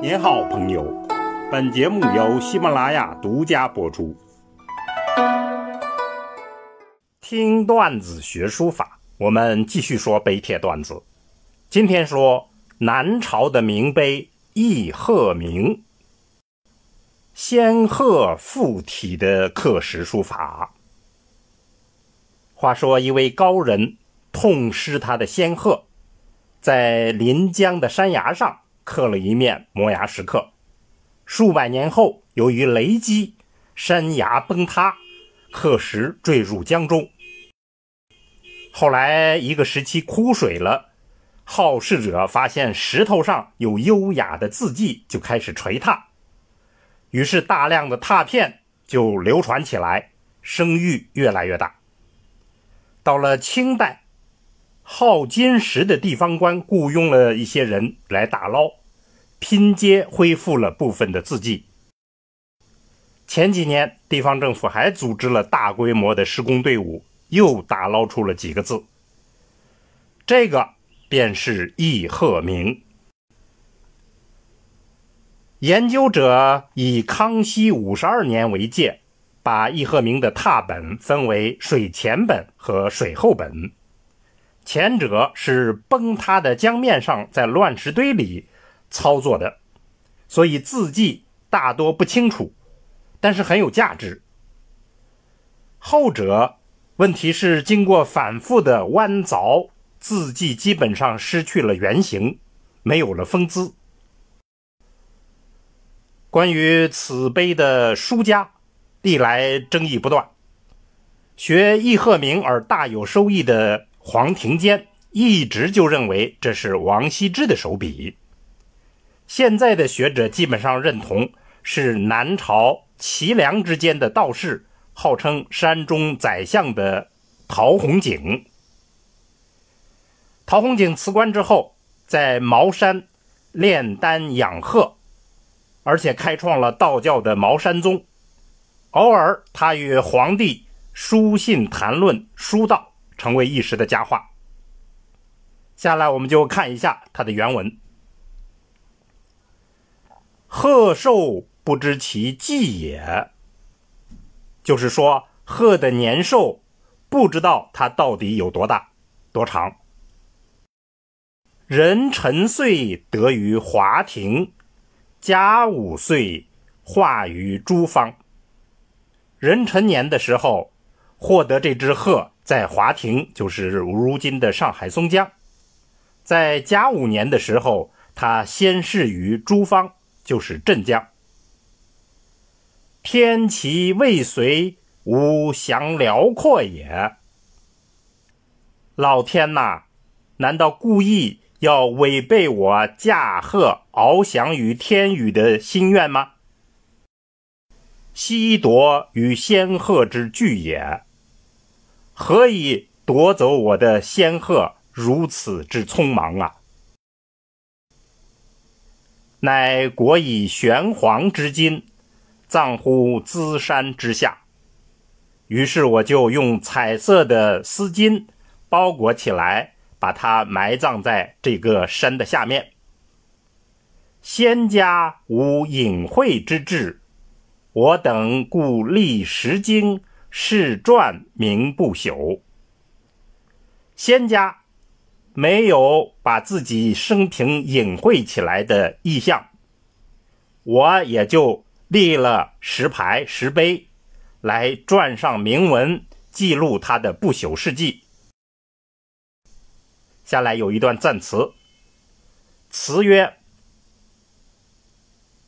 您好，朋友。本节目由喜马拉雅独家播出。听段子学书法，我们继续说碑帖段子。今天说南朝的名碑易鹤铭，仙鹤附体的刻石书法。话说一位高人痛失他的仙鹤，在临江的山崖上。刻了一面摩崖石刻，数百年后，由于雷击，山崖崩塌，刻石坠入江中。后来一个时期枯水了，好事者发现石头上有优雅的字迹，就开始锤拓，于是大量的拓片就流传起来，声誉越来越大。到了清代。好金石的地方官雇佣了一些人来打捞，拼接恢复了部分的字迹。前几年，地方政府还组织了大规模的施工队伍，又打捞出了几个字。这个便是易鹤鸣。研究者以康熙五十二年为界，把易鹤鸣的拓本分为水前本和水后本。前者是崩塌的江面上，在乱石堆里操作的，所以字迹大多不清楚，但是很有价值。后者问题是经过反复的弯凿，字迹基本上失去了原形，没有了风姿。关于此碑的书家，历来争议不断。学易鹤鸣而大有收益的。黄庭坚一直就认为这是王羲之的手笔。现在的学者基本上认同是南朝齐梁之间的道士，号称山中宰相的陶弘景。陶弘景辞官之后，在茅山炼丹养鹤，而且开创了道教的茅山宗。偶尔，他与皇帝书信谈论书道。成为一时的佳话。下来，我们就看一下他的原文：“鹤寿不知其纪也。”就是说，鹤的年寿不知道它到底有多大、多长。人沉岁得于华庭，甲午岁化于诸方。人成年的时候，获得这只鹤。在华亭，就是如今的上海松江。在甲午年的时候，他先逝于诸方，就是镇江。天齐未遂，吾降辽阔也。老天呐，难道故意要违背我驾鹤翱翔于天宇的心愿吗？西夺与仙鹤之聚也。何以夺走我的仙鹤如此之匆忙啊？乃国以玄黄之金葬乎资山之下，于是我就用彩色的丝巾包裹起来，把它埋葬在这个山的下面。仙家无隐晦之志，我等故立石经。世传名不朽，仙家没有把自己生平隐晦起来的意向，我也就立了石牌、石碑，来撰上铭文，记录他的不朽事迹。下来有一段赞词，词曰：“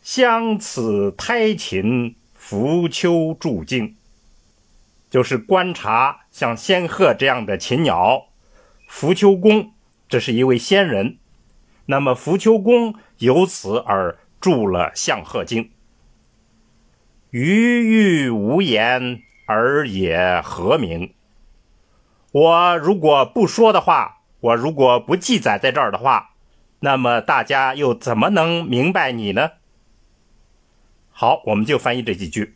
相此胎禽，浮丘筑经。”就是观察像仙鹤这样的禽鸟，浮丘公这是一位仙人，那么浮丘公由此而著了《相鹤经》。余欲无言而也何名？我如果不说的话，我如果不记载在这儿的话，那么大家又怎么能明白你呢？好，我们就翻译这几句。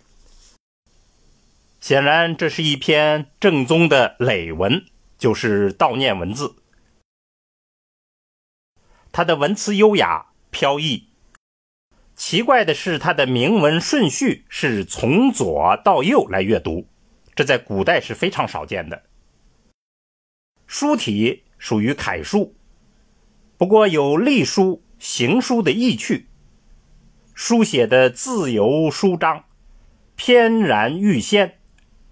显然，这是一篇正宗的累文，就是悼念文字。它的文辞优雅飘逸，奇怪的是，它的铭文顺序是从左到右来阅读，这在古代是非常少见的。书体属于楷书，不过有隶书、行书的意趣，书写的自由舒张，翩然欲仙，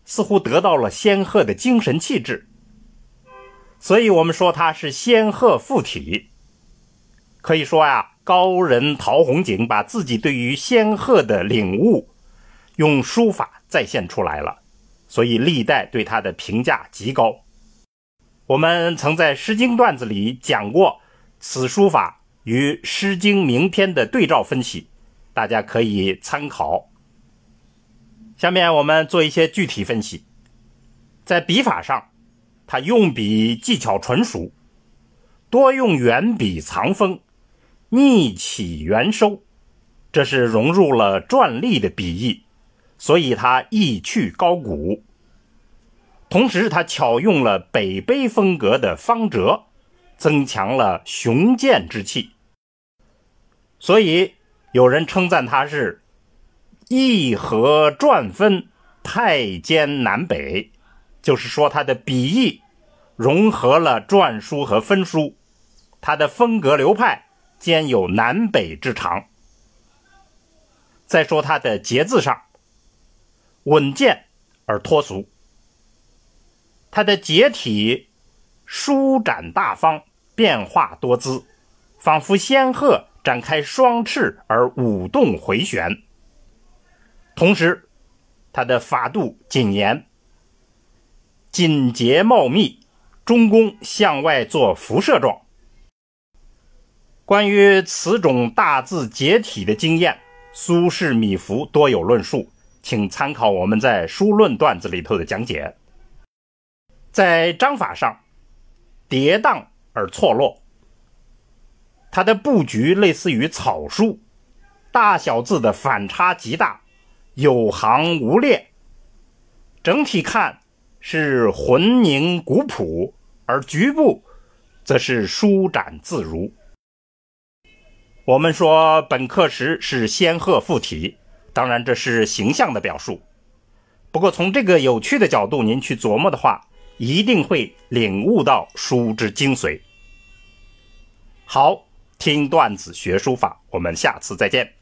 似乎得到了仙鹤的精神气质，所以我们说它是仙鹤附体。可以说呀。高人陶弘景把自己对于仙鹤的领悟，用书法再现出来了，所以历代对他的评价极高。我们曾在《诗经》段子里讲过此书法与《诗经》名篇的对照分析，大家可以参考。下面我们做一些具体分析，在笔法上，他用笔技巧纯熟，多用圆笔藏锋。逆起圆收，这是融入了篆隶的笔意，所以它意趣高古。同时，它巧用了北碑风格的方折，增强了雄健之气。所以有人称赞它是意和篆分，太兼南北，就是说它的笔意融合了篆书和分书，它的风格流派。兼有南北之长。再说它的节字上，稳健而脱俗。它的结体舒展大方，变化多姿，仿佛仙鹤展开双翅而舞动回旋。同时，它的法度谨严，紧结茂密，中宫向外做辐射状。关于此种大字结体的经验，苏轼、米芾多有论述，请参考我们在《书论段子》里头的讲解。在章法上，跌宕而错落，它的布局类似于草书，大小字的反差极大，有行无列，整体看是浑凝古朴，而局部则是舒展自如。我们说本课时是仙鹤附体，当然这是形象的表述。不过从这个有趣的角度您去琢磨的话，一定会领悟到书之精髓。好，听段子学书法，我们下次再见。